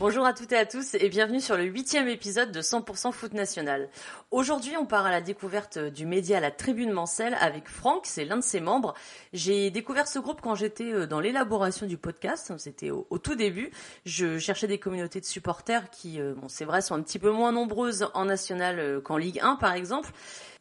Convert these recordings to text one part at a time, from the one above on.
Bonjour à toutes et à tous et bienvenue sur le huitième épisode de 100% Foot National. Aujourd'hui, on part à la découverte du média La Tribune Mancelle avec Franck, c'est l'un de ses membres. J'ai découvert ce groupe quand j'étais euh, dans l'élaboration du podcast, c'était au, tout début. Je cherchais des communautés de supporters qui, euh, bon, c'est vrai, sont un petit peu moins nombreuses en national euh, qu'en Ligue 1 par exemple.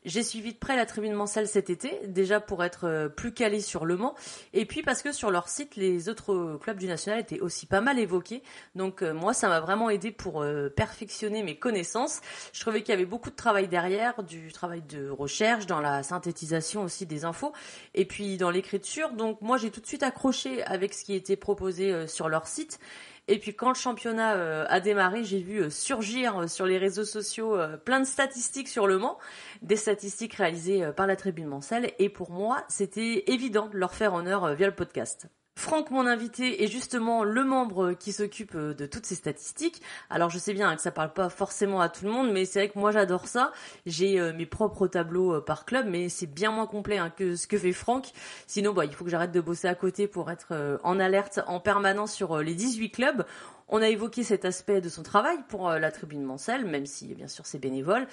J'ai suivi de près la tribune Mancelle cet été, déjà pour être euh, plus calé sur Le Mans, et puis parce que sur leur site, les autres clubs du national étaient aussi pas mal évoqués. Donc euh, moi, ça m'a vraiment aidé pour euh, perfectionner mes connaissances. Je trouvais qu'il y avait beaucoup de travail derrière, du travail de recherche, dans la synthétisation aussi des infos, et puis dans l'écriture. Donc moi, j'ai tout de suite accroché avec ce qui était proposé sur leur site. Et puis quand le championnat euh, a démarré, j'ai vu euh, surgir euh, sur les réseaux sociaux plein de statistiques sur le Mans, des statistiques réalisées par la Tribune Mancelle. Et pour moi, c'était évident de leur faire honneur via le podcast. Franck, mon invité, est justement le membre qui s'occupe euh, de toutes ces statistiques. Alors je sais bien que ça parle pas forcément à tout le monde, mais c'est vrai que moi j'adore ça. J'ai euh, mes propres tableaux euh, par club, mais c'est bien moins complet hein, que ce que fait Franck. Sinon, bah, il faut que j'arrête de bosser à côté pour être en alerte en permanence sur les 18 clubs. On a évoqué cet aspect de son travail pour la tribune Mancelle, même si bien sûr c'est bénévole.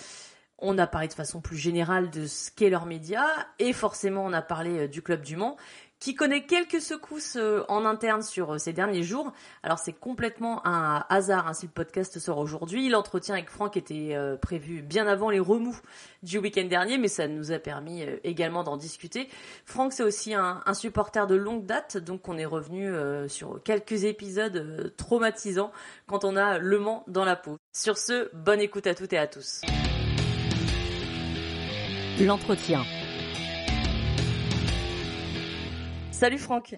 On a parlé de façon plus générale de ce qu'est leur média et forcément on a parlé du club du Mans qui connaît quelques secousses euh, en interne sur euh, ces derniers jours. Alors c'est complètement un hasard hein, si le podcast sort aujourd'hui. L'entretien avec Franck était euh, prévu bien avant les remous du week-end dernier, mais ça nous a permis également d'en discuter. Franck c'est aussi un, supporter de longue date, donc on est revenu sur quelques épisodes traumatisants quand on a Le Mans dans la peau. Sur ce, bonne écoute à toutes et à tous. L'entretien. Salut Franck.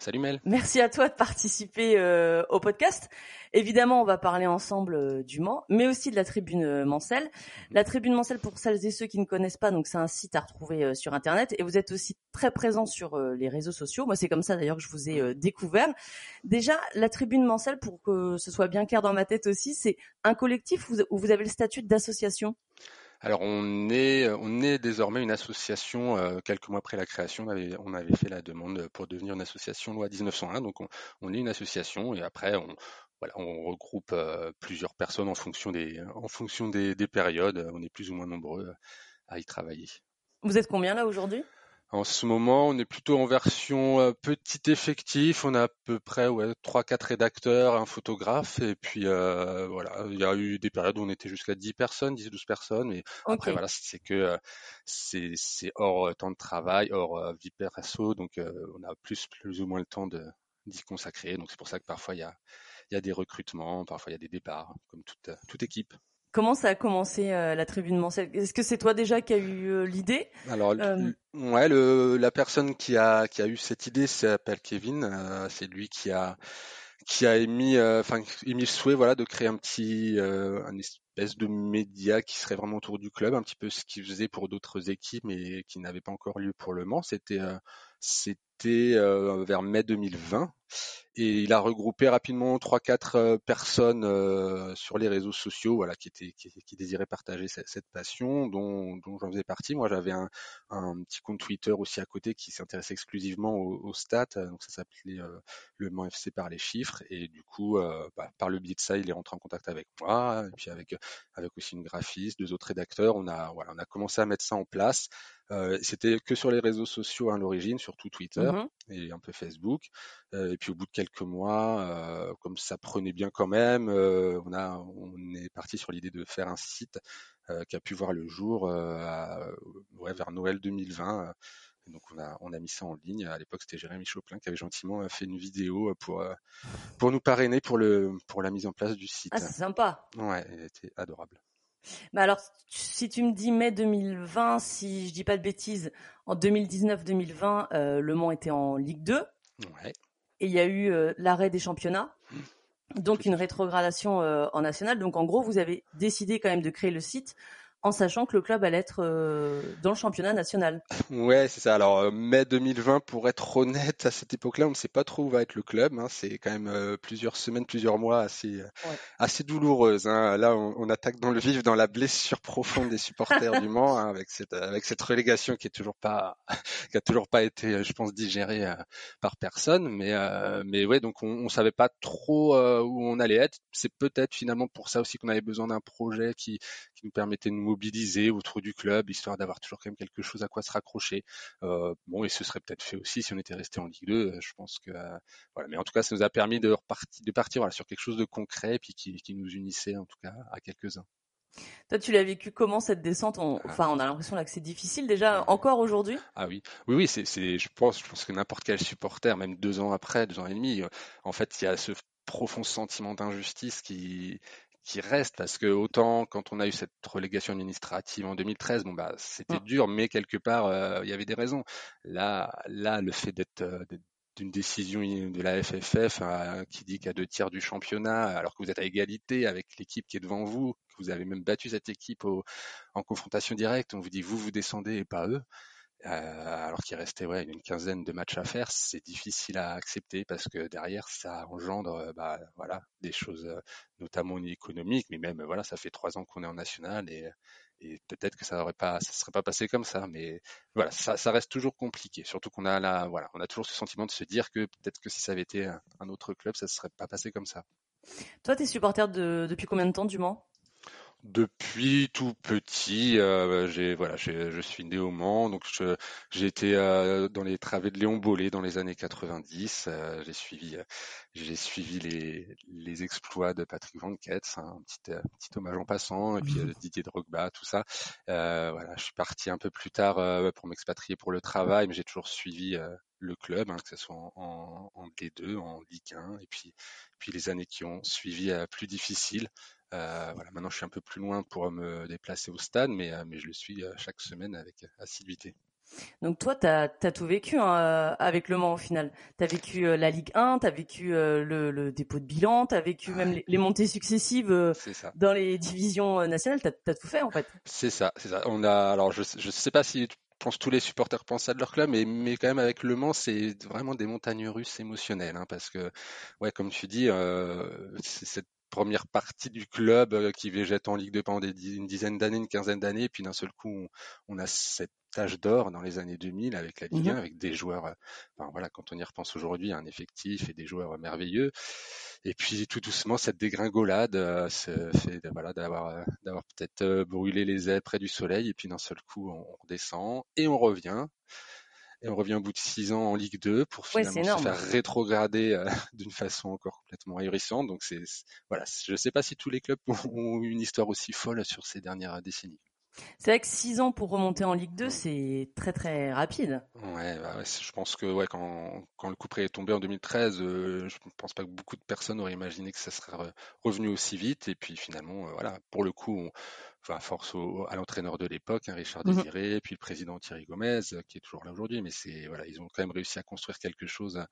Salut Mel. Merci à toi de participer euh, au podcast. Évidemment, on va parler ensemble euh, du Mans, mais aussi de la Tribune euh, Mancelle. La Tribune Mancelle, pour celles et ceux qui ne connaissent pas, donc c'est un site à retrouver sur Internet, et vous êtes aussi très présent sur les réseaux sociaux. Moi, c'est comme ça d'ailleurs que je vous ai découvert. Déjà, la Tribune Mancelle, pour que ce soit bien clair dans ma tête aussi, c'est un collectif où vous avez le statut d'association? Alors on est, on est désormais une association. Euh, quelques mois après la création, on avait, fait la demande pour devenir une association loi 1901. Donc on, est une association et après on, regroupe euh, plusieurs personnes en fonction des, en fonction des périodes. On est plus ou moins nombreux à y travailler. Vous êtes combien là aujourd'hui? En ce moment, on est plutôt en version euh, petit effectif. On a à peu près ouais, 3-4 rédacteurs, un photographe. Et puis euh, voilà, il y a eu des périodes où on était jusqu'à 10 personnes, 10-12 personnes. Mais après, voilà, c'est que euh, c'est hors temps de travail, hors vie perso. Donc on a plus, plus ou moins le temps d'y consacrer. Donc c'est pour ça que parfois il y a, il y a des recrutements, parfois il y a des départs, comme toute, toute équipe. Comment ça a commencé euh, la tribune mensuelle Est-ce que c'est toi déjà qui as eu euh, l'idée? Alors, euh, ouais, le, la personne qui a qui a eu cette idée s'appelle Kevin. c'est lui qui a qui a émis, enfin émis le souhait, voilà, de créer un petit, un espèce de média qui serait vraiment autour du club, un petit peu ce qu'il faisait pour d'autres équipes, mais qui n'avait pas encore lieu pour le Mans. C'était c'était vers mai 2020 et il a regroupé rapidement trois quatre euh, personnes euh, sur les réseaux sociaux voilà qui étaient qui, désiraient partager cette, passion dont, dont j'en faisais partie. Moi j'avais un, un, petit compte Twitter aussi à côté qui s'intéressait exclusivement aux, stats. Donc ça s'appelait euh, le Mans FC par les chiffres. Et du coup bah, par le biais de ça il est rentré en contact avec moi. Et puis avec avec aussi une graphiste deux autres rédacteurs. On a voilà on a commencé à mettre ça en place euh, c'était que sur les réseaux sociaux à l'origine, surtout Twitter mmh et un peu Facebook. Euh, et puis au bout de quelques mois, euh, comme ça prenait bien quand même, on a, on est parti sur l'idée de faire un site qui a pu voir le jour à, ouais, vers Noël 2020. donc on a, on a mis ça en ligne. À l'époque, c'était Jérémy Choplin qui avait gentiment fait une vidéo pour, pour nous parrainer pour, le, pour la mise en place du site. Ah, c'est sympa. Ouais, elle était adorable. Mais alors, si tu me dis mai 2020, si je dis pas de bêtises, en 2019-2020, euh, Le Mans était en Ligue 2. Ouais. Et il y a eu euh, l'arrêt des championnats. Mmh. Donc une rétrogradation euh, en national. Donc en gros, vous avez décidé quand même de créer le site en sachant que le club allait être euh, dans le championnat national. Ouais, c'est ça. Alors euh, mai 2020, pour être honnête, à cette époque-là, on ne sait pas trop où va être le club. Hein. C'est quand même euh, plusieurs semaines, plusieurs mois assez assez douloureuses. Hein. Là, on, attaque dans le vif, dans la blessure profonde des supporters du Mans, hein, avec cette avec cette relégation qui est toujours pas qui a toujours pas été, je pense, digérée par personne. Mais mais ouais, donc on, on savait pas trop où on allait être. C'est peut-être finalement pour ça aussi qu'on avait besoin d'un projet qui qui nous permettait de nous mobiliser autour du club, histoire d'avoir toujours quand même quelque chose à quoi se raccrocher. Euh, bon, et ce serait peut-être fait aussi si on était resté en Ligue 2. Euh, je pense que euh, voilà. Mais en tout cas, ça nous a permis de repartir, de partir voilà, sur quelque chose de concret, puis qui, qui nous unissait en tout cas à quelques-uns. Toi, tu l'as vécu comment cette descente? Ah. Enfin, on a l'impression là que c'est difficile déjà encore aujourd'hui? Ah oui, oui, oui, c'est, je pense, je pense que n'importe quel supporter, même deux ans après, deux ans et demi, en fait, il y a ce profond sentiment d'injustice qui, qui reste parce que autant quand on a eu cette relégation administrative en 2013, bon bah c'était dur, mais quelque part euh, il y avait des raisons. Là, là, le fait d'être euh, d'une décision de la FFF euh, qui dit qu'à deux tiers du championnat, alors que vous êtes à égalité avec l'équipe qui est devant vous, que vous avez même battu cette équipe en confrontation directe, on vous dit vous vous descendez et pas eux. Euh, alors qu'il restait ouais, une quinzaine de matchs à faire, c'est difficile à accepter parce que derrière ça engendre euh, bah, voilà, des choses euh, notamment économiques, mais même voilà, ça fait trois ans qu'on est en national et, et peut-être que ça aurait pas, serait pas passé comme ça, mais voilà, ça, ça reste toujours compliqué. Surtout qu'on a là, voilà, on a toujours ce sentiment de se dire que peut-être que si ça avait été un, autre club, ça serait pas passé comme ça. Toi, tu es supporter de, depuis combien de temps du Mans? Depuis tout petit, euh, j'ai voilà, je suis né au Mans, donc j'ai été euh, dans les travées de Léon Bollet dans les années 90. Euh, j'ai suivi, j'ai suivi les, les exploits de Patrick Van Ketz, hein, un petit, petit hommage en passant, et puis mmh. Didier Drogba, tout ça. voilà, je suis parti un peu plus tard pour m'expatrier pour le travail, mais j'ai toujours suivi le club, hein, que ce soit en, en, D2, en Ligue 1, et puis puis les années qui ont suivi plus difficiles. Euh, voilà, maintenant je suis un peu plus loin pour me déplacer au stade, mais, euh, mais je le suis euh, chaque semaine avec assiduité. Donc toi, tu as, tout vécu hein, avec Le Mans au final. Tu as vécu la Ligue 1, tu as vécu le, dépôt de bilan, tu as vécu même les, montées successives dans les divisions nationales, tu as, tout fait en fait. C'est ça, c'est ça. On a, alors je ne sais pas si pense tous les supporters pensent ça de leur club, mais, mais quand même avec Le Mans, c'est vraiment des montagnes russes émotionnelles, hein, parce que, ouais, comme tu dis, c'est cette première partie du club euh, qui végète en Ligue 2 pendant une dizaine d'années, une quinzaine d'années, et puis d'un seul coup, on, a cette tâche d'or dans les années 2000 avec la Ligue 1, mmh avec des joueurs, euh, enfin, voilà, quand on y repense aujourd'hui, un effectif et des joueurs merveilleux. Et puis tout doucement, cette dégringolade euh, fait voilà, d'avoir d'avoir peut-être brûlé les ailes près du soleil, et puis d'un seul coup, on redescend et on revient et on revient au bout de six ans en Ligue 2 pour finalement se faire rétrograder euh, d'une façon encore complètement ahurissante. Donc c'est voilà, je ne sais pas si tous les clubs ont une histoire aussi folle sur ces dernières décennies. C'est vrai que 6 ans pour remonter en Ligue 2, c'est très très rapide. Ouais, bah je pense que ouais, quand, quand le coup près est tombé en 2013, euh, je ne pense pas que beaucoup de personnes auraient imaginé que ça serait revenu aussi vite. Et puis finalement, euh, voilà, pour le coup, on, enfin, force à l'entraîneur de l'époque, hein, Richard mmh Désiré, puis le président Thierry Gomez, euh, qui est toujours là aujourd'hui. Mais c'est voilà, ils ont quand même réussi à construire quelque chose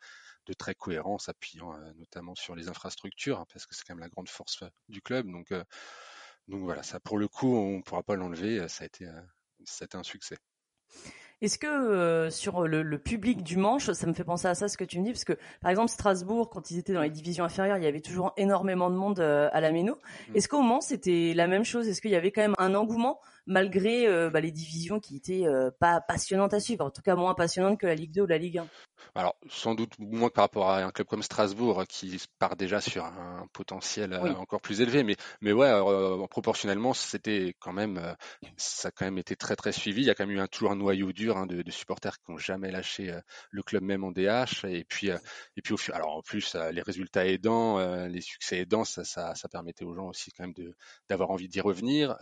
de très cohérent, s'appuyant notamment sur les infrastructures, hein, parce que c'est quand même la grande force du club. Donc donc voilà, ça pour le coup, on ne pourra pas l'enlever. Ça a été, ça a été un succès. Est-ce que euh, sur le, public du manche, ça me fait penser à ça ce que tu me dis, parce que par exemple Strasbourg, quand ils étaient dans les divisions inférieures, il y avait toujours énormément de monde euh, à la Méno. Mmh. Est-ce qu'au Mans c'était la même chose? Est-ce qu'il y avait quand même un engouement malgré euh, bah, les divisions qui étaient pas passionnantes à suivre, en tout cas moins passionnantes que la Ligue 2 ou la Ligue 1 alors, sans doute moins que par rapport à un club comme Strasbourg qui part déjà sur un potentiel encore plus élevé, mais mais ouais, proportionnellement, c'était quand même ça a quand même été très très suivi. Il y a quand même eu un, toujours un noyau dur Hein, de, supporters qui n'ont jamais lâché euh, le club même en DH. Et puis, euh, et puis au, alors en plus, euh, les résultats aidants, les succès aidants, ça, ça, ça, permettait aux gens aussi quand même de d'avoir envie d'y revenir.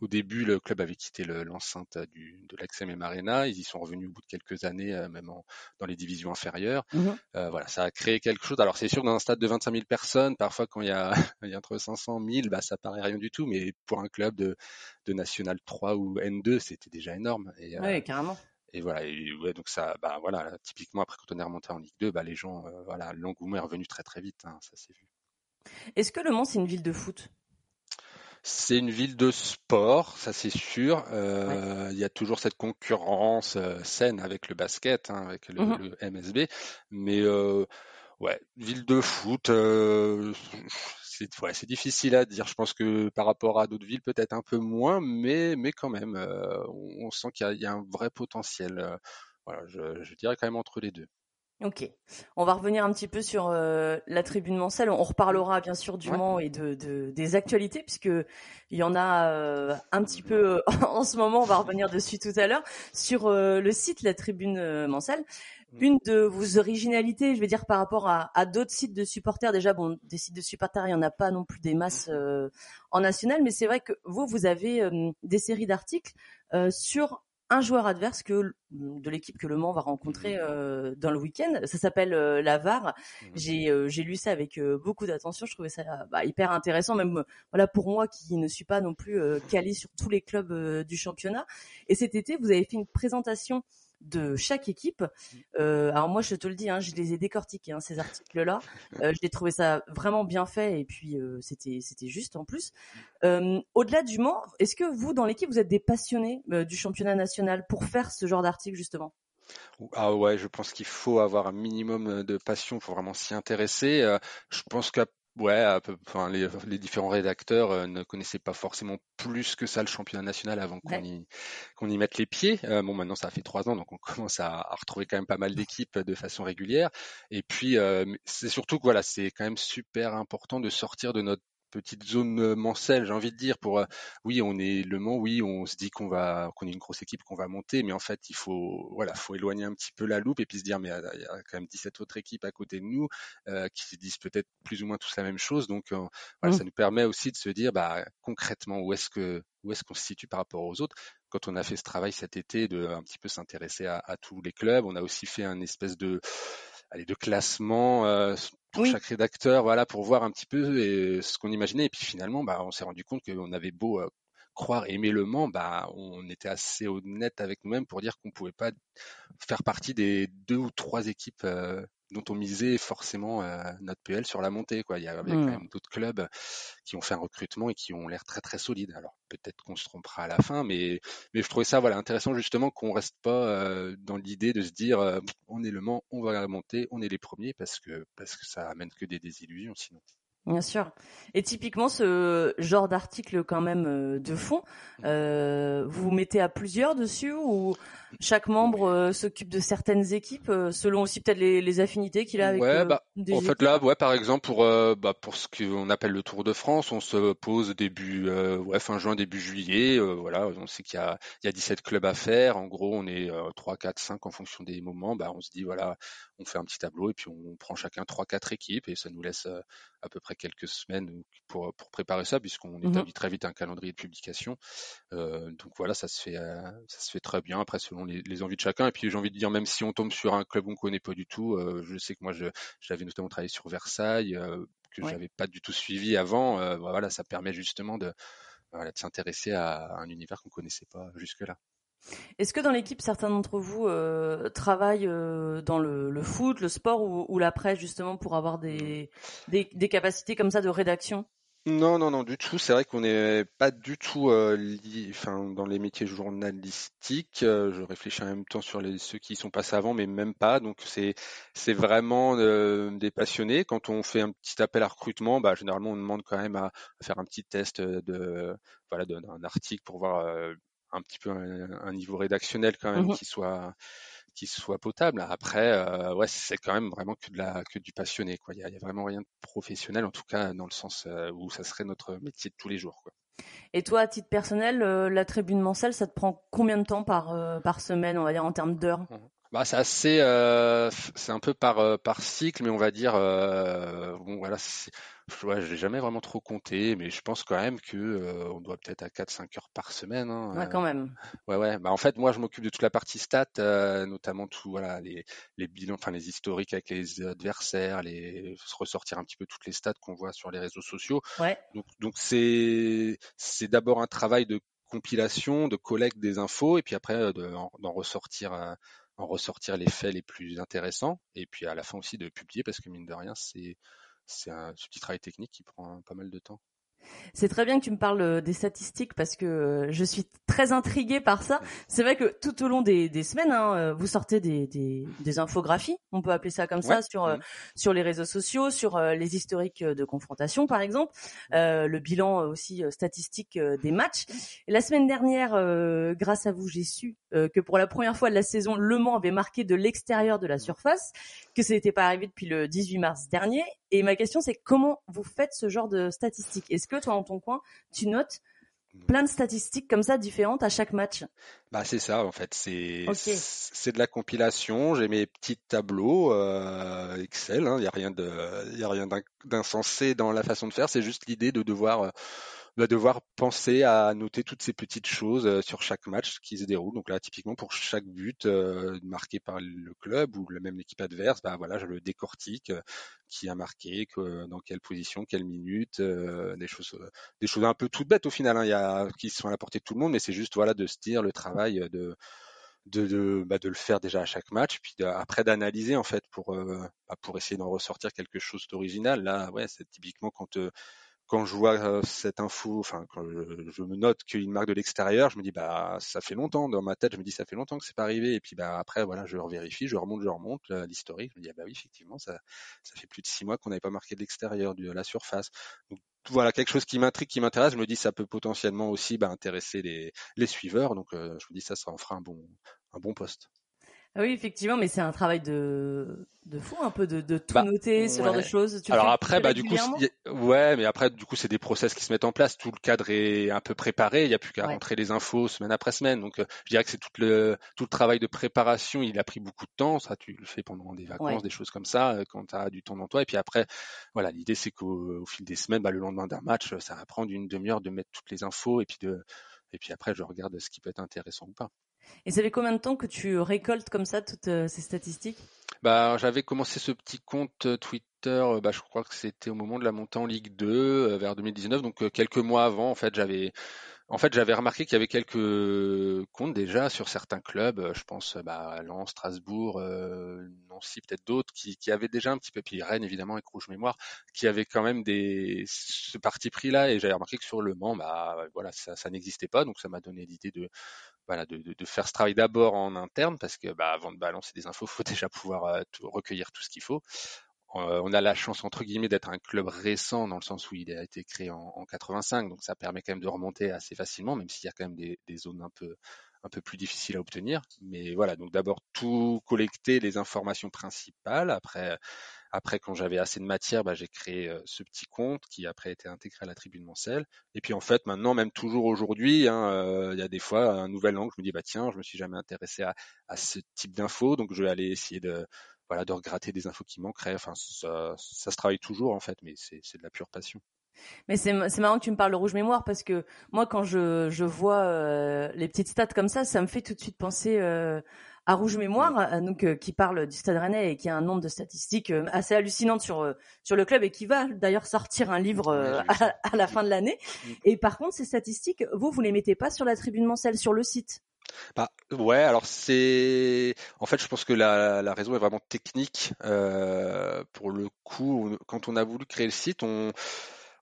Au, début, le club avait quitté l'enceinte du de l'Axem Arena. Ils y sont revenus au bout de quelques années, même dans les divisions inférieures. Mmh voilà, ça a créé quelque chose. Alors c'est sûr, dans un stade de 25 000 personnes, parfois quand il y a, il y a entre 500 000, bah, ça paraît rien du tout. Mais pour un club de, de National 3 ou N2, c'était déjà énorme. Et, oui, carrément. Et voilà, ouais, donc ça, bah voilà, typiquement après quand on est remonté en Ligue 2, bah les gens, voilà, l'engouement est revenu très très vite, hein, ça s'est vu. Est-ce que Le Mans c'est une ville de foot? C'est une ville de sport, ça c'est sûr. Euh, il y a toujours cette concurrence euh, saine avec le basket, hein, avec le, mmh le, MSB, mais euh, ouais, ville de foot, c'est ouais, difficile à dire. Je pense que par rapport à d'autres villes, peut-être un peu moins, mais mais quand même, on, on, sent qu'il y, y, a un vrai potentiel. voilà, je, je dirais quand même entre les deux. Ok, on va revenir un petit peu sur euh, la tribune Mancel. On reparlera bien sûr du Mans et de, de, des actualités puisque il y en a euh, un petit peu en ce moment. On va revenir dessus tout à l'heure sur euh, le site la tribune Mancel. Mm. Une de vos originalités, je vais dire par rapport à, à d'autres sites de supporters. Déjà, bon, des sites de supporters, il y en a pas non plus des masses en national, mais c'est vrai que vous, vous avez des séries d'articles sur un joueur adverse que de l'équipe que Le Mans va rencontrer mmh. euh, dans le week-end. Ça s'appelle euh, la VAR. Mmh. J'ai euh, j'ai lu ça avec beaucoup d'attention. Je trouvais ça bah, hyper intéressant, même voilà pour moi qui ne suis pas non plus calé sur tous les clubs du championnat. Et cet été, vous avez fait une présentation de chaque équipe. Euh, alors moi, je te le dis, hein, je les ai décortiqués hein, ces articles-là. Euh, J'ai trouvé ça vraiment bien fait et puis euh, c'était c'était juste en plus. Euh, Au-delà du Mans, est-ce que vous dans l'équipe vous êtes des passionnés du championnat national pour faire ce genre d'article justement? Ah ouais, je pense qu'il faut avoir un minimum de passion pour vraiment s'y intéresser. Je pense qu'à Ouais, enfin, les, les, différents rédacteurs euh, ne connaissaient pas forcément plus que ça le championnat national avant qu'on y, qu'on y mette les pieds. Euh, bon, maintenant ça fait trois ans, donc on commence à, à retrouver quand même pas mal d'équipes de façon régulière. Et puis, euh, c'est surtout que voilà, c'est quand même super important de sortir de notre petite zone euh, mancelle, j'ai envie de dire, pour euh, oui, on est Le Mans, oui, on se dit qu'on va qu'on est une grosse équipe, qu'on va monter, mais en fait, il faut voilà, faut éloigner un petit peu la loupe et puis se dire mais il y a quand même 17 autres équipes à côté de nous euh, qui disent peut-être plus ou moins tous la même chose, donc voilà, mmh. ça nous permet aussi de se dire bah concrètement où est-ce que où est-ce qu'on se situe par rapport aux autres. Quand on a fait ce travail cet été de un petit peu s'intéresser à, à, tous les clubs, on a aussi fait un espèce de allez, de classement euh, pour chaque rédacteur, voilà, pour voir un petit peu et, ce qu'on imaginait. Et puis finalement, bah, on s'est rendu compte qu'on avait beau euh, croire aimer le Mans, bah, on était assez honnête avec nous-mêmes pour dire qu'on pouvait pas faire partie des deux ou trois équipes euh, dont on misait forcément euh, notre PL sur la montée. Quoi. Il y avait quand mmh. même d'autres clubs qui ont fait un recrutement et qui ont l'air très très solides. Alors peut-être qu'on se trompera à la fin, mais, mais je trouvais ça voilà, intéressant justement qu'on reste pas euh, dans l'idée de se dire euh, on est le Mans, on va monter, on est les premiers parce que, parce que ça amène que des désillusions sinon. Bien sûr. Et typiquement, ce genre d'article quand même de fond, euh, vous vous mettez à plusieurs dessus ou chaque membre euh, s'occupe de certaines équipes selon aussi peut-être les, affinités qu'il a avec ouais, bah, En fait là, ouais, par exemple pour bah, pour ce qu'on appelle le Tour de France, on se pose début ouais fin juin début juillet. voilà, on sait qu'il y a il y a 17 clubs à faire. En gros, on est 3, 4, 5 en fonction des moments. Bah, on se dit voilà, on fait un petit tableau et puis on prend chacun 3, 4 équipes et ça nous laisse à peu près quelques semaines pour, pour préparer ça, puisqu'on mmh établit très vite un calendrier de publication. Euh, donc voilà, ça se fait, euh, ça se fait très bien. Après, selon les, les, envies de chacun. Et puis j'ai envie de dire, même si on tombe sur un club qu'on connaît pas du tout, euh, je sais que moi, j'avais notamment travaillé sur Versailles, euh, que j'avais pas du tout suivi avant. Euh, voilà, ça permet justement de, voilà, de s'intéresser à un univers qu'on connaissait pas jusque-là. Est-ce que dans l'équipe, certains d'entre vous euh, travaillent euh, dans le, le, foot, le sport ou, ou, la presse justement pour avoir des, des, des, capacités comme ça de rédaction? Non, non, non, du tout. C'est vrai qu'on n'est pas du tout euh, enfin, dans les métiers journalistiques. Euh, je réfléchis en même temps sur les, ceux qui y sont passés avant, mais même pas. Donc c'est c'est vraiment euh, des passionnés. Quand on fait un petit appel à recrutement, bah, généralement on demande quand même à, à faire un petit test de voilà d'un article pour voir euh, un petit peu un, niveau rédactionnel quand même mmh qui soit qui soit potable. Après, euh, ouais, c'est quand même vraiment que de la que du passionné. Quoi. Il y a, y a, vraiment rien de professionnel, en tout cas dans le sens euh, où ça serait notre métier de tous les jours. Quoi. Et toi, à titre personnel, euh, la tribune mensuelle, ça te prend combien de temps par euh, par semaine, on va dire en termes d'heures? Mmh. Bah, c'est assez, c'est un peu par par cycle, mais on va dire, bon voilà, je j'ai jamais vraiment trop compté, mais je pense quand même que euh, on doit peut-être à 4-5 heures par semaine. Hein, ouais, quand même. Ouais, ouais. Bah en fait, moi, je m'occupe de toute la partie stats, notamment tout voilà les les bilans, enfin les historiques avec les adversaires, les ressortir un petit peu toutes les stats qu'on voit sur les réseaux sociaux. Ouais. Donc donc c'est c'est d'abord un travail de compilation, de collecte des infos, et puis après d'en ressortir en ressortir les faits les plus intéressants et puis à la fin aussi de publier parce que mine de rien c'est c'est un petit travail technique qui prend pas mal de temps. C'est très bien que tu me parles euh, des statistiques parce que euh, je suis très intriguée par ça. C'est vrai que tout au long des, des semaines, hein, euh, vous sortez des, des, des, infographies, on peut appeler ça comme ça, sur mmh. sur les réseaux sociaux, sur les historiques de confrontation par exemple, euh, le bilan aussi statistique des matchs. Et la semaine dernière, grâce à vous, j'ai su que pour la première fois de la saison, Le Mans avait marqué de l'extérieur de la surface, que ça n'était pas arrivé depuis le 18 mars dernier. Et ma question, c'est comment vous faites ce genre de statistiques? Est-ce que toi, dans ton coin, tu notes plein de statistiques comme ça différentes à chaque match? Bah c'est ça en fait, c'est c'est de la compilation. J'ai mes petits tableaux euh, Excel. Il hein. n'y a rien de y a rien d'insensé dans la façon de faire. C'est juste l'idée de devoir euh, va devoir penser à noter toutes ces petites choses euh, sur chaque match qui se déroule. Donc là, typiquement pour chaque but euh, marqué par le club ou même l'équipe adverse, bah voilà, je le décortique, euh, qui a marqué, dans quelle position, quelle minute, des choses, des choses un peu toutes bêtes au final, hein, qui sont à la portée de tout le monde, mais c'est juste voilà de se dire le travail de de, de, bah, de, le faire déjà à chaque match, puis après d'analyser en fait pour, bah, pour essayer d'en ressortir quelque chose d'original. Là, ouais, c'est typiquement quand quand je vois cette info, enfin quand je, me note qu'il marque de l'extérieur, je me dis bah ça fait longtemps dans ma tête, je me dis ça fait longtemps que c'est pas arrivé et puis bah après voilà je revérifie, je remonte, je remonte l'historique, je me dis ah bah oui effectivement ça ça fait plus de six mois qu'on n'avait pas marqué de l'extérieur de la surface. Donc voilà quelque chose qui m'intrigue, qui m'intéresse, je me dis ça peut potentiellement aussi bah, intéresser les, les suiveurs, donc je me dis ça ça en fera un bon un bon poste. Ah oui, effectivement, mais c'est un travail de, de fou, un peu de, de tout bah, noter, ce genre de choses. Tu Alors après, bah du coup, ouais, mais après, du coup, c'est des process qui se mettent en place. Tout le cadre est un peu préparé. Il n'y a plus qu'à rentrer les infos semaine après semaine. Donc, euh, je dirais que c'est tout le tout le travail de préparation. Il a pris beaucoup de temps. Ça, tu le fais pendant des vacances, des choses comme ça, euh, quand tu as du temps dans toi. Et puis après, voilà, l'idée c'est qu'au fil des semaines, bah, le lendemain d'un match, ça va prendre une demi-heure de mettre toutes les infos et puis de et puis après, je regarde ce qui peut être intéressant ou pas. Et ça fait combien de temps que tu récoltes comme ça toutes euh, ces statistiques? Bah, j'avais commencé ce petit compte euh, Twitter, euh, bah, je crois que c'était au moment de la montée en Ligue 2 vers 2019, donc quelques mois avant. En fait, j'avais en fait, j'avais remarqué qu'il y avait quelques comptes déjà sur certains clubs, je pense bah, Lens, Strasbourg, Nancy, peut-être d'autres, qui, avaient déjà un petit peu, puis Rennes évidemment avec Rouge Mémoire, qui avaient quand même des ce parti pris là, et j'avais remarqué que sur le Mans, bah voilà, ça, n'existait pas, donc ça m'a donné l'idée de, faire ce travail d'abord en interne parce que bah, avant de balancer des infos, il faut déjà pouvoir euh, recueillir tout ce qu'il faut. Euh, on a la chance entre guillemets d'être un club récent dans le sens où il a été créé en, en 85, donc ça permet quand même de remonter assez facilement, même s'il y a quand même des, zones un peu un peu plus difficiles à obtenir. Mais voilà, donc d'abord tout collecter les informations principales, après après, quand j'avais assez de matière, bah, j'ai créé ce petit compte qui après a été intégré à la tribune Mancel. Et puis en fait, maintenant, même toujours aujourd'hui, hein, il y a des fois un nouvel angle. Je me dis bah tiens, je me suis jamais intéressé à, à ce type d'infos, donc je vais aller essayer de voilà de regratter des infos qui manqueraient. Enfin, ça, ça se travaille toujours en fait, mais c'est de la pure passion. Mais c'est marrant que tu me parles de rouge mémoire parce que moi quand je, je vois euh, les petites stats comme ça, ça me fait tout de suite penser euh, à Rouge Mémoire, euh, donc euh, qui parle du Stade Rennais et qui a un nombre de statistiques euh, assez hallucinantes sur sur le club et qui va d'ailleurs sortir un livre à, la fin de l'année. Mm. Et par contre, ces statistiques, vous vous les mettez pas sur la tribune mensuelle sur le site? Bah ouais, alors c'est en fait je pense que la, la raison est vraiment technique. Euh, pour le coup, quand on a voulu créer le site, on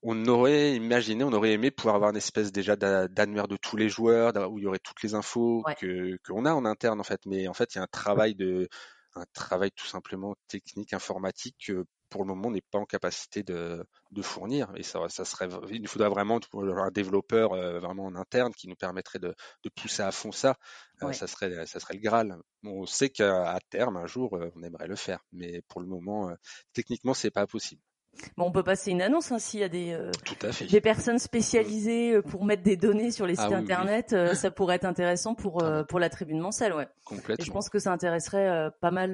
on aurait imaginé, on aurait aimé pouvoir avoir une espèce déjà d'annuaire de tous les joueurs, où il y aurait toutes les infos que qu'on a en interne en fait. Mais en fait, il y a un travail de un travail tout simplement technique, informatique que pour le moment on n'est pas en capacité de, de fournir. Et ça, ça serait, il nous faudrait vraiment un développeur euh, vraiment en interne qui nous permettrait de, de pousser à fond ça. Euh, ça serait, ça serait le Graal. On sait qu'à terme, un jour, euh, on aimerait le faire, mais pour le moment, techniquement, c'est pas possible. Bon, on peut passer une annonce hein, s'il y a des, euh, des personnes spécialisées euh, pour mettre des données sur les ah sites internet. Euh, ça pourrait être intéressant pour ah pour la tribune mensuelle, ouais. Complètement. Et je pense que ça intéresserait pas mal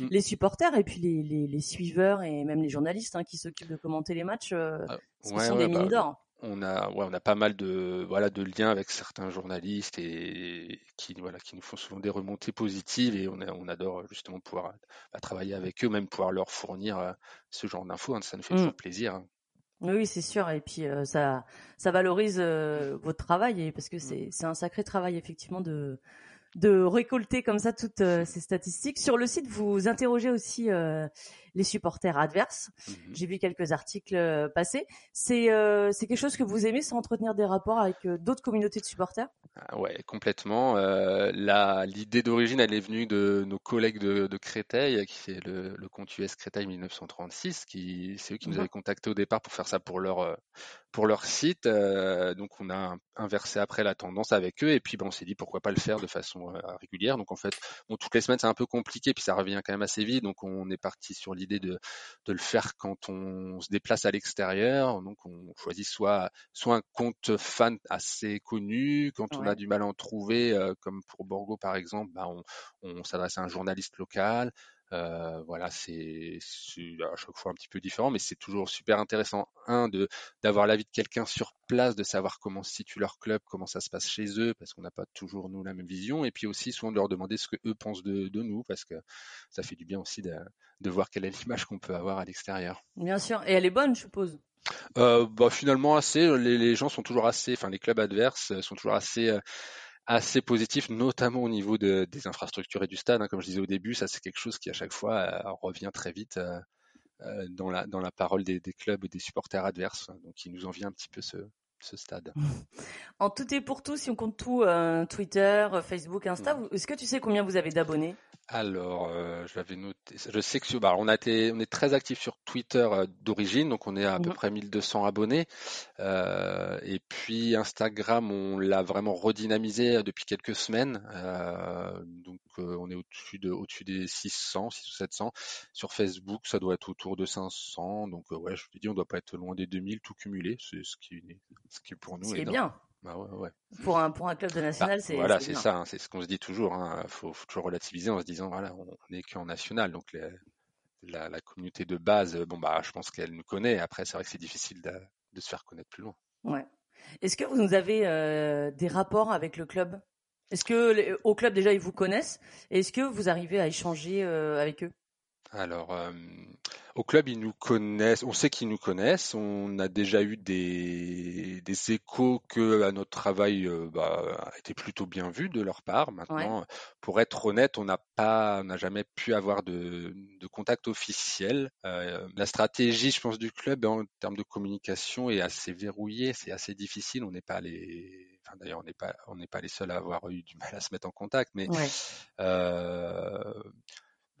mm. les supporters et puis les, les, les, suiveurs et même les journalistes hein, qui s'occupent de commenter les matchs. Ah, ce sont des mines bah, d'or on a, ouais, on a pas mal de, voilà, de liens avec certains journalistes et qui, voilà, qui nous font souvent des remontées positives et on, on adore justement pouvoir bah, travailler avec eux, même pouvoir leur fournir euh, ce genre d'infos. Hein, ça nous fait toujours mmh. plaisir. Hein. Oui, c'est sûr. Et puis euh, ça, ça valorise euh, votre travail et parce que mmh. c'est, un sacré travail effectivement de, de récolter comme ça toutes ces statistiques. Sur le site, vous interrogez aussi les supporters adverses. Mmh J'ai vu quelques articles passer. C'est c'est quelque chose que vous aimez, sans entretenir des rapports avec d'autres communautés de supporters? Ah Ouais, complètement. L'idée d'origine, elle est venue de nos collègues de, de Créteil, qui est le, le compte US Créteil 1936, qui c'est eux qui nous mmh avaient contactés au départ pour faire ça pour leur pour leur site. Euh, donc on a inversé après la tendance avec eux et puis ben, on s'est dit pourquoi pas le faire de façon euh, régulière. Donc en fait, bon, toutes les semaines c'est un peu compliqué puis ça revient quand même assez vite. Donc on est parti sur l'idée de, de le faire quand on se déplace à l'extérieur. Donc on choisit soit soit un compte fan assez connu quand on a du mal à en trouver, euh, comme pour Borgo par exemple, on, on s'adresse à un journaliste local. Euh, voilà, c'est à chaque fois un petit peu différent, mais c'est toujours super intéressant. Un, de d'avoir l'avis de quelqu'un sur place, de savoir comment se situe leur club, comment ça se passe chez eux, parce qu'on n'a pas toujours nous la même vision, et puis aussi souvent de leur demander ce que eux pensent de, de nous, parce que ça fait du bien aussi de, de voir quelle est l'image qu'on peut avoir à l'extérieur. Bien sûr, et elle est bonne, je suppose? Euh, bah, finalement assez. Les, les, gens sont toujours assez, enfin les clubs adverses sont toujours assez euh, assez positif, notamment au niveau de, des infrastructures et du stade. Hein. Comme je disais au début, ça c'est quelque chose qui à chaque fois euh, revient très vite euh, euh, dans, la, dans la parole des, des, clubs et des supporters adverses. Donc il nous en vient un petit peu ce, ce stade. En tout et pour tout, si on compte tout, euh, Twitter, Facebook, Insta, mmh. est-ce que tu sais combien vous avez d'abonnés? Alors, euh, j'avais noté. Je sais que bah, on a été, on est très actif sur Twitter euh, d'origine, donc on est à, à peu mmh. près 1200 abonnés. Euh, et puis Instagram, on l'a vraiment redynamisé depuis quelques semaines. Donc on est au-dessus de, au-dessus des 600, 600 ou 700. Sur Facebook, ça doit être autour de 500. Donc ouais, je te dis, on doit pas être loin des 2000 tout cumulé. C'est ce qui, ce qui pour nous est, bien. Bah ouais, ouais. Pour un pour un club de national, bah, c'est voilà, c'est ça, hein, c'est ce qu'on se dit toujours. Hein. Faut, faut, toujours relativiser en se disant voilà, on n'est qu'en national, donc les, la, la, communauté de base, bon bah, je pense qu'elle nous connaît. Après, c'est vrai que c'est difficile de, de, se faire connaître plus loin. Ouais. Est-ce que vous avez euh, des rapports avec le club? Est-ce que au club déjà ils vous connaissent? Est-ce que vous arrivez à échanger euh, avec eux? Alors, euh, au club, ils nous connaissent, on sait qu'ils nous connaissent, on a déjà eu des, des échos que à notre travail euh, bah, a été plutôt bien vu de leur part. Maintenant, pour être honnête, on n'a pas, on n'a jamais pu avoir de, de contact officiel. Euh, la stratégie, je pense, du club en termes de communication est assez verrouillée, c'est assez difficile. On n'est pas les, enfin d'ailleurs, on n'est pas, on n'est pas les seuls à avoir eu du mal à se mettre en contact, mais ouais. euh,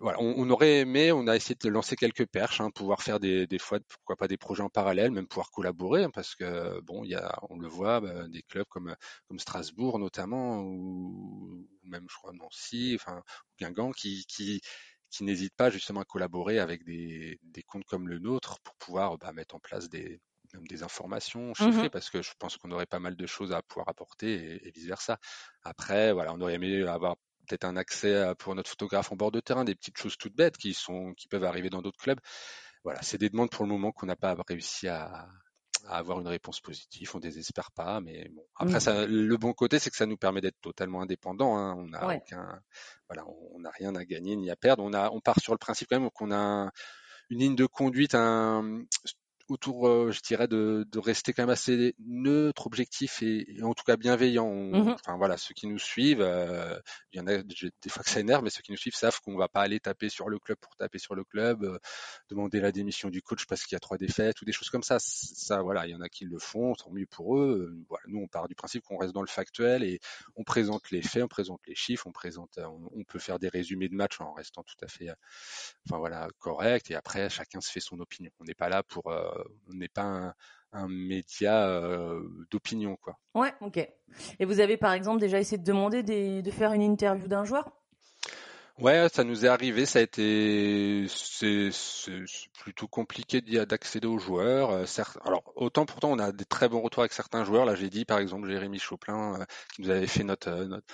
voilà, on, on, aurait aimé, on a essayé de lancer quelques perches, hein, pouvoir faire des, des, fois, pourquoi pas des projets en parallèle, même pouvoir collaborer, hein, parce que bon, il y a, on le voit, bah, des clubs comme comme Strasbourg notamment, ou, même je crois Nancy, enfin Guingamp, qui qui qui n'hésitent pas justement à collaborer avec des, des comptes comme le nôtre pour pouvoir bah, mettre en place des même des informations chiffrées mmh parce que je pense qu'on aurait pas mal de choses à pouvoir apporter et, et vice versa. Après, voilà, on aurait aimé avoir peut-être un accès pour notre photographe en bord de terrain, des petites choses toutes bêtes qui sont qui peuvent arriver dans d'autres clubs. Voilà, c'est des demandes pour le moment qu'on n'a pas réussi à, à, avoir une réponse positive. On désespère pas, mais bon. Après, mmh. ça, le bon côté, c'est que ça nous permet d'être totalement indépendants. Hein. On n'a ouais. aucun, voilà, on n'a rien à gagner ni à perdre. On a, on part sur le principe quand même qu'on a une ligne de conduite, un, autour, euh, je dirais, de, de, rester quand même assez neutre, objectif et, et en tout cas bienveillant. On, mmh Enfin voilà, ceux qui nous suivent, euh, il y en a des fois que ça énerve, mais ceux qui nous suivent savent qu'on va pas aller taper sur le club pour taper sur le club, euh, demander la démission du coach parce qu'il y a trois défaites ou des choses comme ça. Ça, voilà, il y en a qui le font, tant mieux pour eux. Voilà, nous, on part du principe qu'on reste dans le factuel et on présente les faits, on présente les chiffres, on présente, on, on peut faire des résumés de match en restant tout à fait, enfin voilà, correct. Et après, chacun se fait son opinion. On n'est pas là pour on n'est pas un, un média euh, d'opinion, quoi. Ouais, ok. Et vous avez par exemple déjà essayé de demander des, de faire une interview d'un joueur? Ouais, ça nous est arrivé. Ça a été, c'est plutôt compliqué d'accéder aux joueurs. Euh, alors autant pourtant on a des très bons retours avec certains joueurs. Là, j'ai dit par exemple Jérémy Choplin euh, qui nous avait fait notre, notre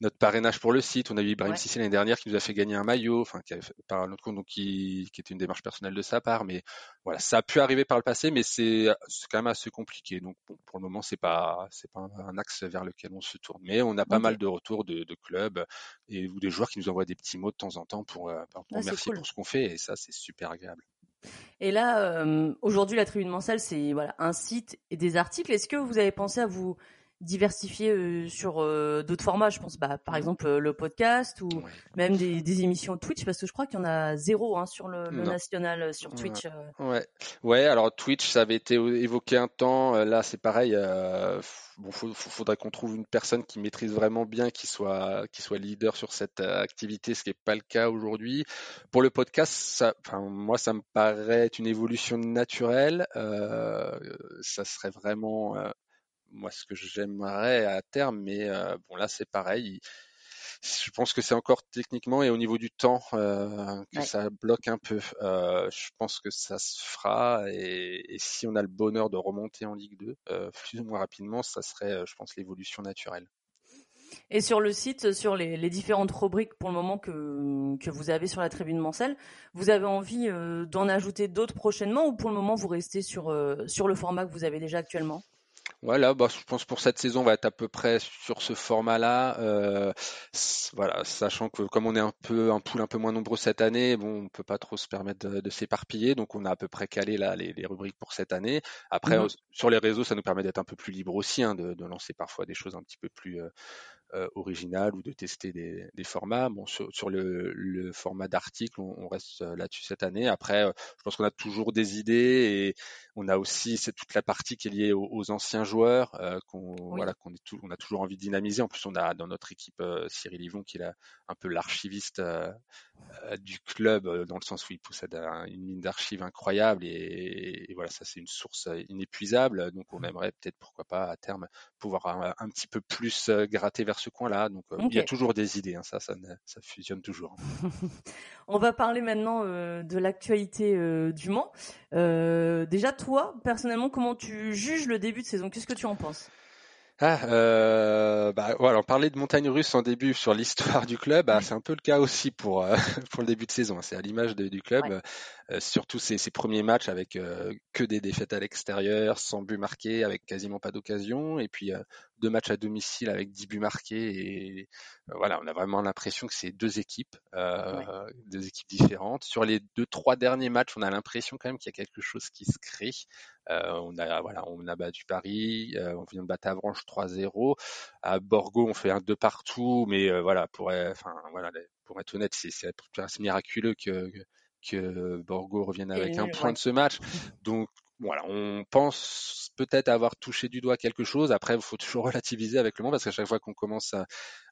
notre parrainage pour le site. On a eu Ibrahim ouais. Sissi l'année dernière qui nous a fait gagner un maillot, enfin qui avait fait, par notre compte, donc qui, qui était une démarche personnelle de sa part. Mais voilà, ça a pu arriver par le passé, mais c'est quand même assez compliqué. Donc bon, pour le moment, c'est pas c'est pas un, axe vers lequel on se tourne. Mais on a pas okay. mal de retours de, de, clubs et ou des joueurs qui nous envoient des petits mots de temps en temps pour, euh, pour ah, remercier cool. pour ce qu'on fait. Et ça, c'est super agréable. Et là, euh, aujourd'hui, la Tribune Manselle, c'est voilà un site et des articles. Est-ce que vous avez pensé à vous diversifier sur d'autres formats. Je pense, bah, par exemple, le podcast ou même des, émissions Twitch, parce que je crois qu'il y en a zéro hein, sur le, national sur Twitch. Ouais. ouais, alors Twitch, ça avait été évoqué un temps. Là, c'est pareil. bon, faudrait qu'on trouve une personne qui maîtrise vraiment bien, qui soit, qui soit leader sur cette activité, ce qui n'est pas le cas aujourd'hui. Pour le podcast, ça, moi, ça me paraît une évolution naturelle. ça serait vraiment moi ce que j'aimerais à terme, mais euh, bon là c'est pareil. Je pense que c'est encore techniquement et au niveau du temps euh, que ça bloque un peu. Euh, je pense que ça se fera et, si on a le bonheur de remonter en Ligue 2 plus ou moins rapidement, ça serait, je pense, l'évolution naturelle. Et sur le site, sur les, différentes rubriques pour le moment que, que vous avez sur la tribune Mancel, vous avez envie d'en ajouter d'autres prochainement ou pour le moment vous restez sur, sur le format que vous avez déjà actuellement? Voilà, bah, je pense pour cette saison, on va être à peu près sur ce format-là. Euh, voilà, sachant que comme on est un peu un pool un peu moins nombreux cette année, bon, on peut pas trop se permettre de, s'éparpiller, donc on a à peu près calé là les, rubriques pour cette année. Après, mmh sur les réseaux, ça nous permet d'être un peu plus libre aussi, hein, de, lancer parfois des choses un petit peu plus euh, euh, original ou de tester des, des formats. Bon, sur, sur le, le, format d'article, on, on, reste euh, là-dessus cette année. Après, euh, je pense qu'on a toujours des idées et on a aussi c'est toute la partie qui est liée aux, aux anciens joueurs euh, qu'on voilà qu'on est tout, on a toujours envie de dynamiser. En plus, on a dans notre équipe Cyril Yvon qui est là, un peu l'archiviste du club dans le sens où il possède une mine d'archives incroyable et, et, voilà ça c'est une source inépuisable. Donc on mmh. aimerait peut-être pourquoi pas à terme pouvoir un, un petit peu plus gratter vers ce coin-là. Donc euh, il y a toujours des idées, hein, ça, ça, ça, fusionne toujours. On va parler maintenant euh, de l'actualité euh, du Mans. déjà, toi, personnellement, comment tu juges le début de saison? Qu'est-ce que tu en penses? Ah, euh, bah, voilà, on parlait de montagne russe en début sur l'histoire du club. Bah, c'est un peu le cas aussi pour euh, pour le début de saison. C'est à l'image du club, euh, surtout ces, ces, premiers matchs avec que des défaites à l'extérieur, sans but marqué, avec quasiment pas d'occasion, et puis deux matchs à domicile avec dix buts marqués. Et voilà, on a vraiment l'impression que c'est deux équipes, deux équipes différentes. Sur les deux trois derniers matchs, on a l'impression quand même qu'il y a quelque chose qui se crée. Euh, on a voilà, on a battu Paris, euh, on vient de battre Avranches 3-0. À Borgo, on fait un 2 partout, mais euh, voilà, pour enfin voilà, pour être honnête, c'est miraculeux que, que Borgo revienne avec un point de ce match. Donc voilà, on pense peut-être avoir touché du doigt quelque chose. Après, il faut toujours relativiser avec le monde parce qu'à chaque fois qu'on commence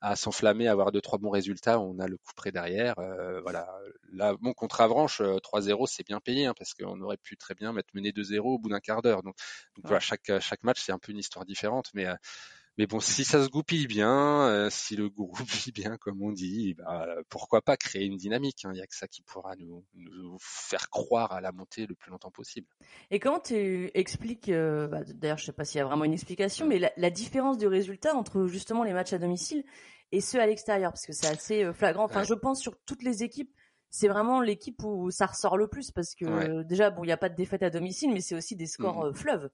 à, s'enflammer, à avoir deux trois bons résultats, on a le coup près derrière. Euh, voilà, là, bon contre Avranches, 3-0, euh, c'est bien payé hein, parce qu'on aurait pu très bien mettre mené 2-0 au bout d'un quart d'heure. Donc, voilà, chaque chaque match c'est un peu une histoire différente, mais euh, mais bon, si ça se goupille bien, euh, si le goupille bien, comme on dit, bah, pourquoi pas créer une dynamique hein. Il n'y a que ça qui pourra nous, faire croire à la montée le plus longtemps possible. Et comment tu expliques, euh, bah, d'ailleurs je ne sais pas s'il y a vraiment une explication, mais la, différence du résultat entre justement les matchs à domicile et ceux à l'extérieur, parce que c'est assez euh, flagrant. Enfin, je pense sur toutes les équipes, c'est vraiment l'équipe où ça ressort le plus, parce que déjà, bon, il n'y a pas de défaite à domicile, mais c'est aussi des scores mmh. fleuves.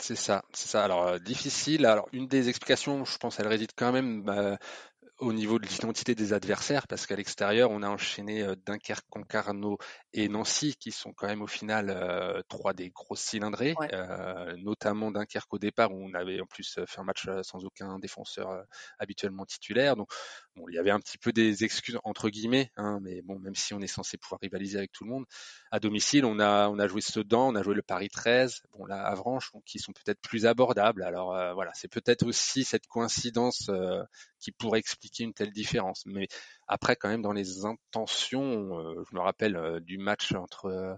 C'est ça, c'est ça. Alors euh, difficile. Alors une des explications, je pense, elle réside quand même bah, au niveau de l'identité des adversaires, parce qu'à l'extérieur, on a enchaîné euh, Dunkerque, Concarneau et Nancy, qui sont quand même au final euh, trois des grosses cylindrées, euh, notamment Dunkerque au départ, où on avait en plus fait un match sans aucun défenseur habituellement titulaire. Donc, bon, il y avait un petit peu des excuses entre guillemets, hein, mais bon, même si on est censé pouvoir rivaliser avec tout le monde, à domicile, on a on a joué Sedan, on a joué le Paris 13, bon là Avranches, qui sont peut-être plus abordables. Alors voilà, c'est peut-être aussi cette coïncidence qui pourrait expliquer une telle différence. Mais après, quand même, dans les intentions, euh, je me rappelle euh, du match entre euh,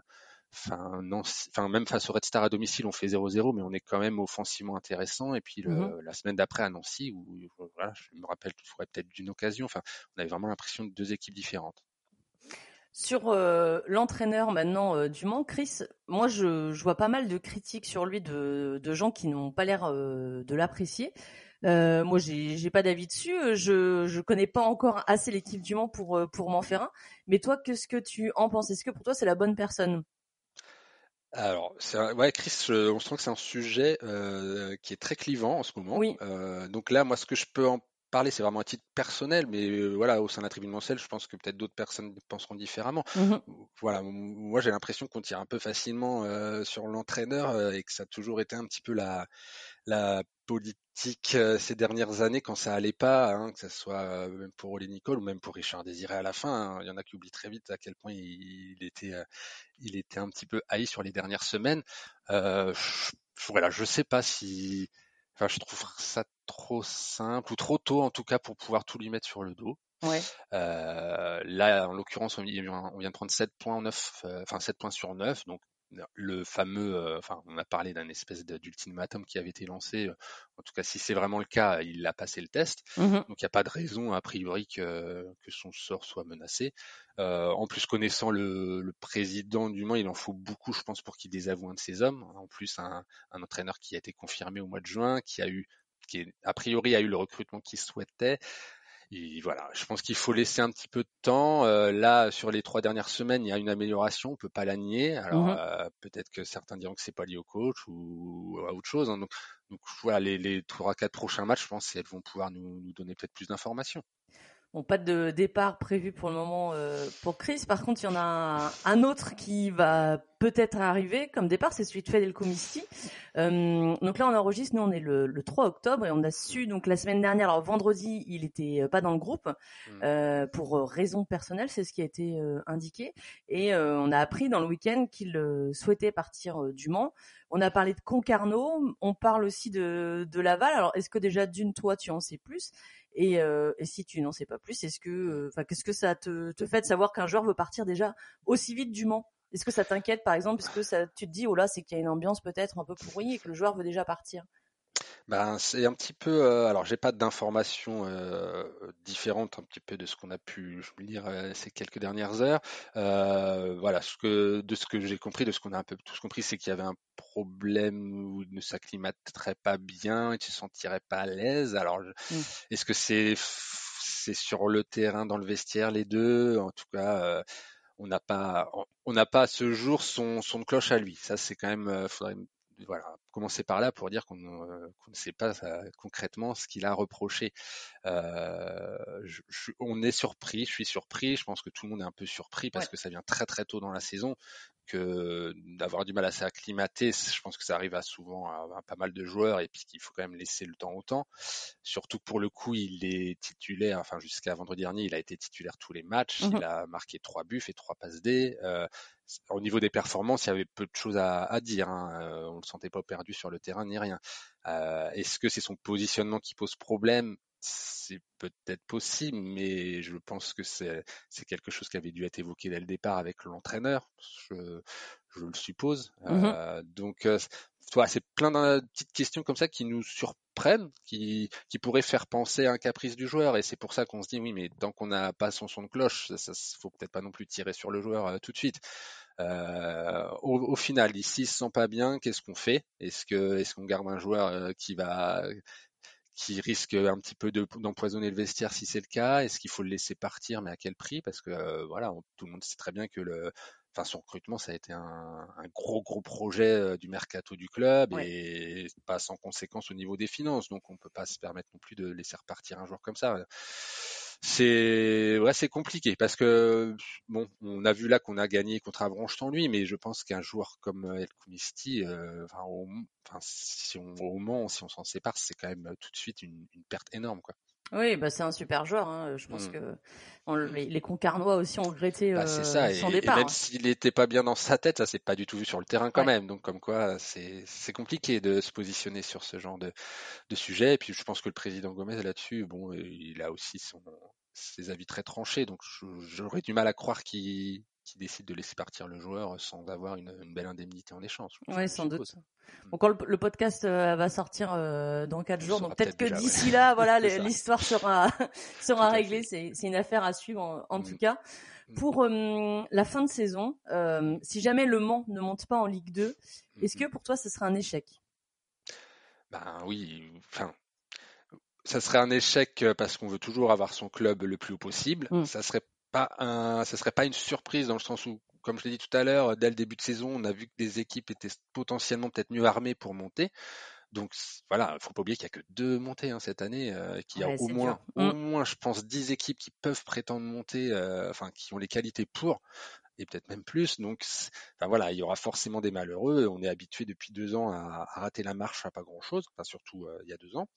Enfin, même face au Red Star à domicile, on fait 0-0, mais on est quand même offensivement intéressant. Et puis mmh la semaine d'après à Nancy, où voilà, je me rappelle toutefois peut-être d'une occasion. Enfin, on avait vraiment l'impression de deux équipes différentes. Sur l'entraîneur maintenant du Mans, Chris, moi je, je, vois pas mal de critiques sur lui de, de gens qui n'ont pas l'air de l'apprécier. Euh, moi, j'ai pas d'avis dessus. Je je connais pas encore assez l'équipe du Mans pour euh, pour m'en faire un. Mais toi, qu'est-ce que tu en penses? Est-ce que pour toi, c'est la bonne personne? Alors, ouais, Chris, on sent que c'est un sujet euh, qui est très clivant en ce moment. Oui. Euh, donc là, moi, ce que je peux en parler, c'est vraiment un titre personnel, mais voilà, au sein de la tribune Mancel, je pense que peut-être d'autres personnes penseront différemment. Mmh voilà, moi j'ai l'impression qu'on tire un peu facilement sur l'entraîneur et que ça a toujours été un petit peu la, la politique ces dernières années quand ça allait pas, hein, que ce soit même pour Oli Nicole ou même pour Richard Désiré à la fin. Hein. Il y en a qui oublient très vite à quel point il, était, il était un petit peu haï sur les dernières semaines. Euh, je, voilà, je sais pas si, enfin, je trouve ça trop simple ou trop tôt en tout cas pour pouvoir tout lui mettre sur le dos. Ouais. Euh, là, en l'occurrence, on, vient de prendre 7 points 9, enfin 7 points sur 9, donc le fameux, euh, enfin, on a parlé d'un espèce d'ultimatum qui avait été lancé. Euh, en tout cas, si c'est vraiment le cas, il a passé le test. Mmh Donc, il n'y a pas de raison, a priori, que, que son sort soit menacé. Euh, en plus, connaissant le, le, président du Mans, il en faut beaucoup, je pense, pour qu'il désavoue un de ses hommes. En plus, un, un, entraîneur qui a été confirmé au mois de juin, qui a eu qui a priori a eu le recrutement qu'il souhaitait, voilà, je pense qu'il faut laisser un petit peu de temps. Euh, là, sur les trois dernières semaines, il y a une amélioration, on peut pas la nier. Alors mmh euh, peut-être que certains diront que c'est pas lié au coach ou à autre chose. Hein. Donc, donc voilà, les, 3 quatre prochains matchs, je pense qu'elles vont pouvoir nous, nous donner peut-être plus d'informations. Bon, pas de départ prévu pour le moment euh, pour Chris. Par contre, il y en a un, autre qui va peut-être arriver comme départ, c'est celui de Fedel Comisti. Euh, donc là, on enregistre, nous on est le, le, 3 octobre et on a su donc la semaine dernière, alors vendredi, il était euh, pas dans le groupe mmh. euh, pour raisons personnelles, c'est ce qui a été euh, indiqué. Et euh, on a appris dans le week-end qu'il souhaitait partir du Mans. On a parlé de Concarneau, on parle aussi de, de Laval. Alors est-ce que déjà d'une toi tu en sais plus? Et, euh, et, si tu n'en sais pas plus, est-ce que, euh, qu'est-ce que ça te, te fait de savoir qu'un joueur veut partir déjà aussi vite du Mans? Est-ce que ça t'inquiète, par exemple, parce que ça, tu te dis, oh là, c'est qu'il y a une ambiance peut-être un peu pourrie et que le joueur veut déjà partir? Ben, c'est un petit peu. Euh, alors, j'ai pas d'informations euh, différentes un petit peu de ce qu'on a pu lire euh, ces quelques dernières heures. Euh, voilà, ce que, de ce que j'ai compris, de ce qu'on a un peu tous compris, c'est qu'il y avait un problème où il ne s'acclimaterait pas bien, il ne se sentirait pas à l'aise. Alors, mmh. est-ce que c'est c'est sur le terrain, dans le vestiaire, les deux? En tout cas on n'a pas on n'a pas à ce jour son son de cloche à lui. Ça c'est quand même faudrait voilà, commencer par là pour dire qu'on ne sait pas concrètement ce qu'il a reproché. Euh, je, on est surpris, je suis surpris, je pense que tout le monde est un peu surpris parce que ça vient très très tôt dans la saison que d'avoir du mal à s'acclimater, je pense que ça arrive à souvent à, pas mal de joueurs et puis qu'il faut quand même laisser le temps au temps. Surtout pour le coup, il est titulaire, enfin jusqu'à vendredi dernier, il a été titulaire tous les matchs, mmh il a marqué trois buts et trois passes D. Euh, au niveau des performances, il y avait peu de choses à, à dire. Hein. Euh, on le sentait pas perdu sur le terrain ni rien. Euh, Est-ce que c'est son positionnement qui pose problème? C'est peut-être possible, mais je pense que c'est quelque chose qui avait dû être évoqué dès le départ avec l'entraîneur, je, je, le suppose. Mmh euh, donc, euh, c'est plein de petites questions comme ça qui nous surprennent, qui, qui pourraient faire penser à un caprice du joueur. Et c'est pour ça qu'on se dit, oui, mais tant qu'on n'a pas son son de cloche, ça, ça faut peut-être pas non plus tirer sur le joueur euh, tout de suite. Euh, au, final, ici, il se sent pas bien. Qu'est-ce qu'on fait? Est-ce que est-ce qu'on garde un joueur euh, qui va qui risque un petit peu d'empoisonner le vestiaire si c'est le cas? Est-ce qu'il faut le laisser partir, mais à quel prix? Parce que voilà, tout le monde sait très bien que le, enfin son recrutement ça a été un, un gros gros projet euh, du mercato du club ouais. et pas sans conséquence au niveau des finances. Donc on peut pas se permettre non plus de laisser repartir un joueur comme ça c'est ouais, c'est compliqué parce que bon, on a vu là qu'on a gagné contre Avranches sans lui, mais je pense qu'un joueur comme euh, El Koumisti, euh, enfin, au, enfin, si on au Mans, si on s'en sépare, c'est quand même tout de suite une, une perte énorme, quoi. Oui, bah c'est un super joueur. Hein. Je pense mmh. que on, les, les, Concarnois aussi ont regretté bah, euh, ça. son et, départ. Et même hein. s'il n'était pas bien dans sa tête, ça s'est pas du tout vu sur le terrain quand ouais. même. Donc comme quoi, c'est c'est compliqué de se positionner sur ce genre de, de sujet. Et puis je pense que le président Gomez là-dessus, bon, il a aussi son ses avis très tranchés, donc j'aurais du mal à croire qu'il qu décide de laisser partir le joueur sans avoir une, une belle indemnité en échange. Oui, sans doute. Mmh. Bon, quand le, le podcast euh, va sortir euh, dans quatre jours, donc peut-être peut que d'ici ouais. là, voilà, l'histoire sera sera réglée. C'est une affaire à suivre en, en mmh. tout cas. Mmh. Pour euh, la fin de saison, si jamais le Mans ne monte pas en Ligue 2, est-ce que pour toi ce serait un échec? Ben oui, enfin ça serait un échec parce qu'on veut toujours avoir son club le plus haut possible. Ça serait pas un, ça serait pas une surprise dans le sens où, comme je l'ai dit tout à l'heure, dès le début de saison, on a vu que des équipes étaient potentiellement peut-être mieux armées pour monter. Donc voilà, faut pas oublier qu'il y a que deux montées hein, cette année, euh, qu'il y a au moins, au mmh. moins, je pense, dix équipes qui peuvent prétendre monter, euh, enfin qui ont les qualités pour, et peut-être même plus. Donc, enfin voilà, il y aura forcément des malheureux. On est habitué depuis deux ans à, rater la marche à pas grand-chose, enfin surtout euh, il y a deux ans.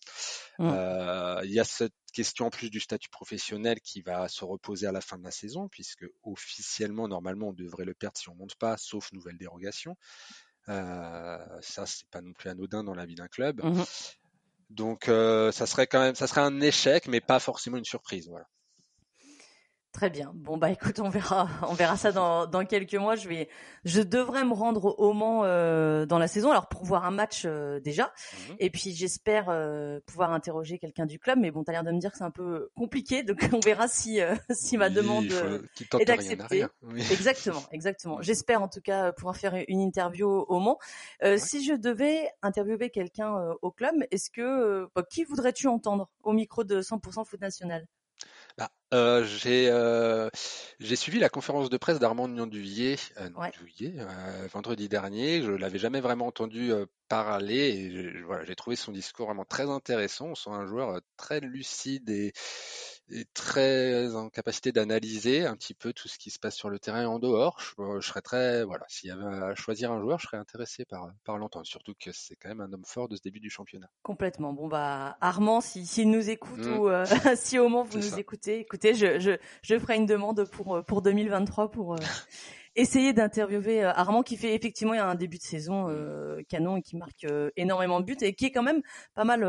Mmh. Euh, il y a cette question en plus du statut professionnel qui va se reposer à la fin de la saison, puisque officiellement, normalement, on devrait le perdre si on monte pas, sauf nouvelle dérogation. Euh, ça, c'est pas non plus anodin dans la vie d'un club. Mmh Donc, euh, ça serait quand même, ça serait un échec, mais pas forcément une surprise. Voilà. Très bien. Bon bah écoute, on verra, on verra ça dans, dans quelques mois. Je vais, je devrais me rendre au Mans euh, dans la saison, alors pour voir un match euh, déjà, mhm. et puis j'espère euh, pouvoir interroger quelqu'un du club. Mais bon, t'as l'air de me dire que c'est un peu compliqué, donc on verra si si ma demande est acceptée. Exactement, exactement. J'espère en tout cas pouvoir faire une interview au Mans. Si je devais interviewer quelqu'un au club, est-ce que bah, qui voudrais-tu entendre au micro de 100% Foot National? Bah, euh, j'ai euh, j'ai suivi la conférence de presse d'Armand Nion-Duvier euh, euh, vendredi dernier. Je l'avais jamais vraiment entendu euh, parler et voilà, j'ai trouvé son discours vraiment très intéressant. On sent un joueur très lucide et est très en capacité d'analyser un petit peu tout ce qui se passe sur le terrain et en dehors. Je, serais très, voilà, s'il y avait à choisir un joueur, je serais intéressé par, par l'entendre. Surtout que c'est quand même un homme fort de ce début du championnat. Complètement. Bon bah Armand, s'il si, nous écoute mmh. ou euh, si au moment vous nous écoutez, écoutez, je, je, je ferai une demande pour pour 2023 pour euh, essayer d'interviewer euh, Armand qui fait effectivement un début de saison euh, canon et qui marque euh, énormément de buts et qui est quand même pas mal,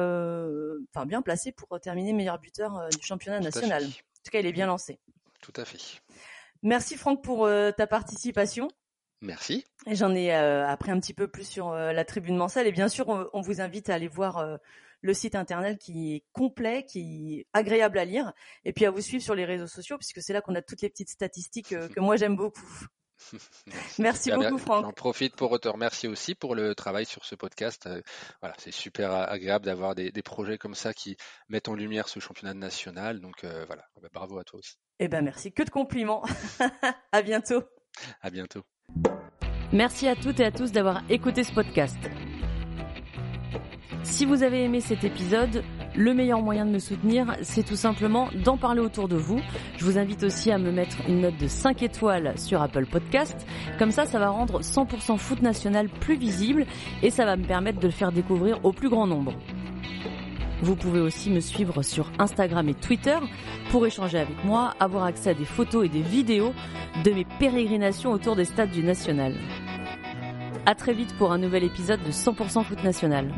enfin bien placé pour terminer meilleur buteur du championnat national. En tout cas, il est bien lancé. Tout à fait. Merci Franck pour ta participation. Merci. J'en ai appris un petit peu plus sur la tribune Mansell et bien sûr on, vous invite à aller voir le site internet qui est complet, qui est agréable à lire et puis à vous suivre sur les réseaux sociaux puisque c'est là qu'on a toutes les petites statistiques que moi j'aime beaucoup. Merci beaucoup, Franck. J'en profite pour te remercier aussi pour le travail sur ce podcast. Euh, voilà, c'est super agréable d'avoir des, projets comme ça qui mettent en lumière ce championnat national. Donc euh, voilà, bah, bravo à toi aussi. Eh ben merci, que de compliments. à bientôt. À bientôt. Merci à toutes et à tous d'avoir écouté ce podcast. Si vous avez aimé cet épisode, le meilleur moyen de me soutenir, c'est tout simplement d'en parler autour de vous. Je vous invite aussi à me mettre une note de 5 étoiles sur Apple Podcast. Comme ça, ça va rendre 100% foot national plus visible et ça va me permettre de le faire découvrir au plus grand nombre. Vous pouvez aussi me suivre sur Instagram et Twitter pour échanger avec moi, avoir accès à des photos et des vidéos de mes pérégrinations autour des stades du National. À très vite pour un nouvel épisode de 100% foot national.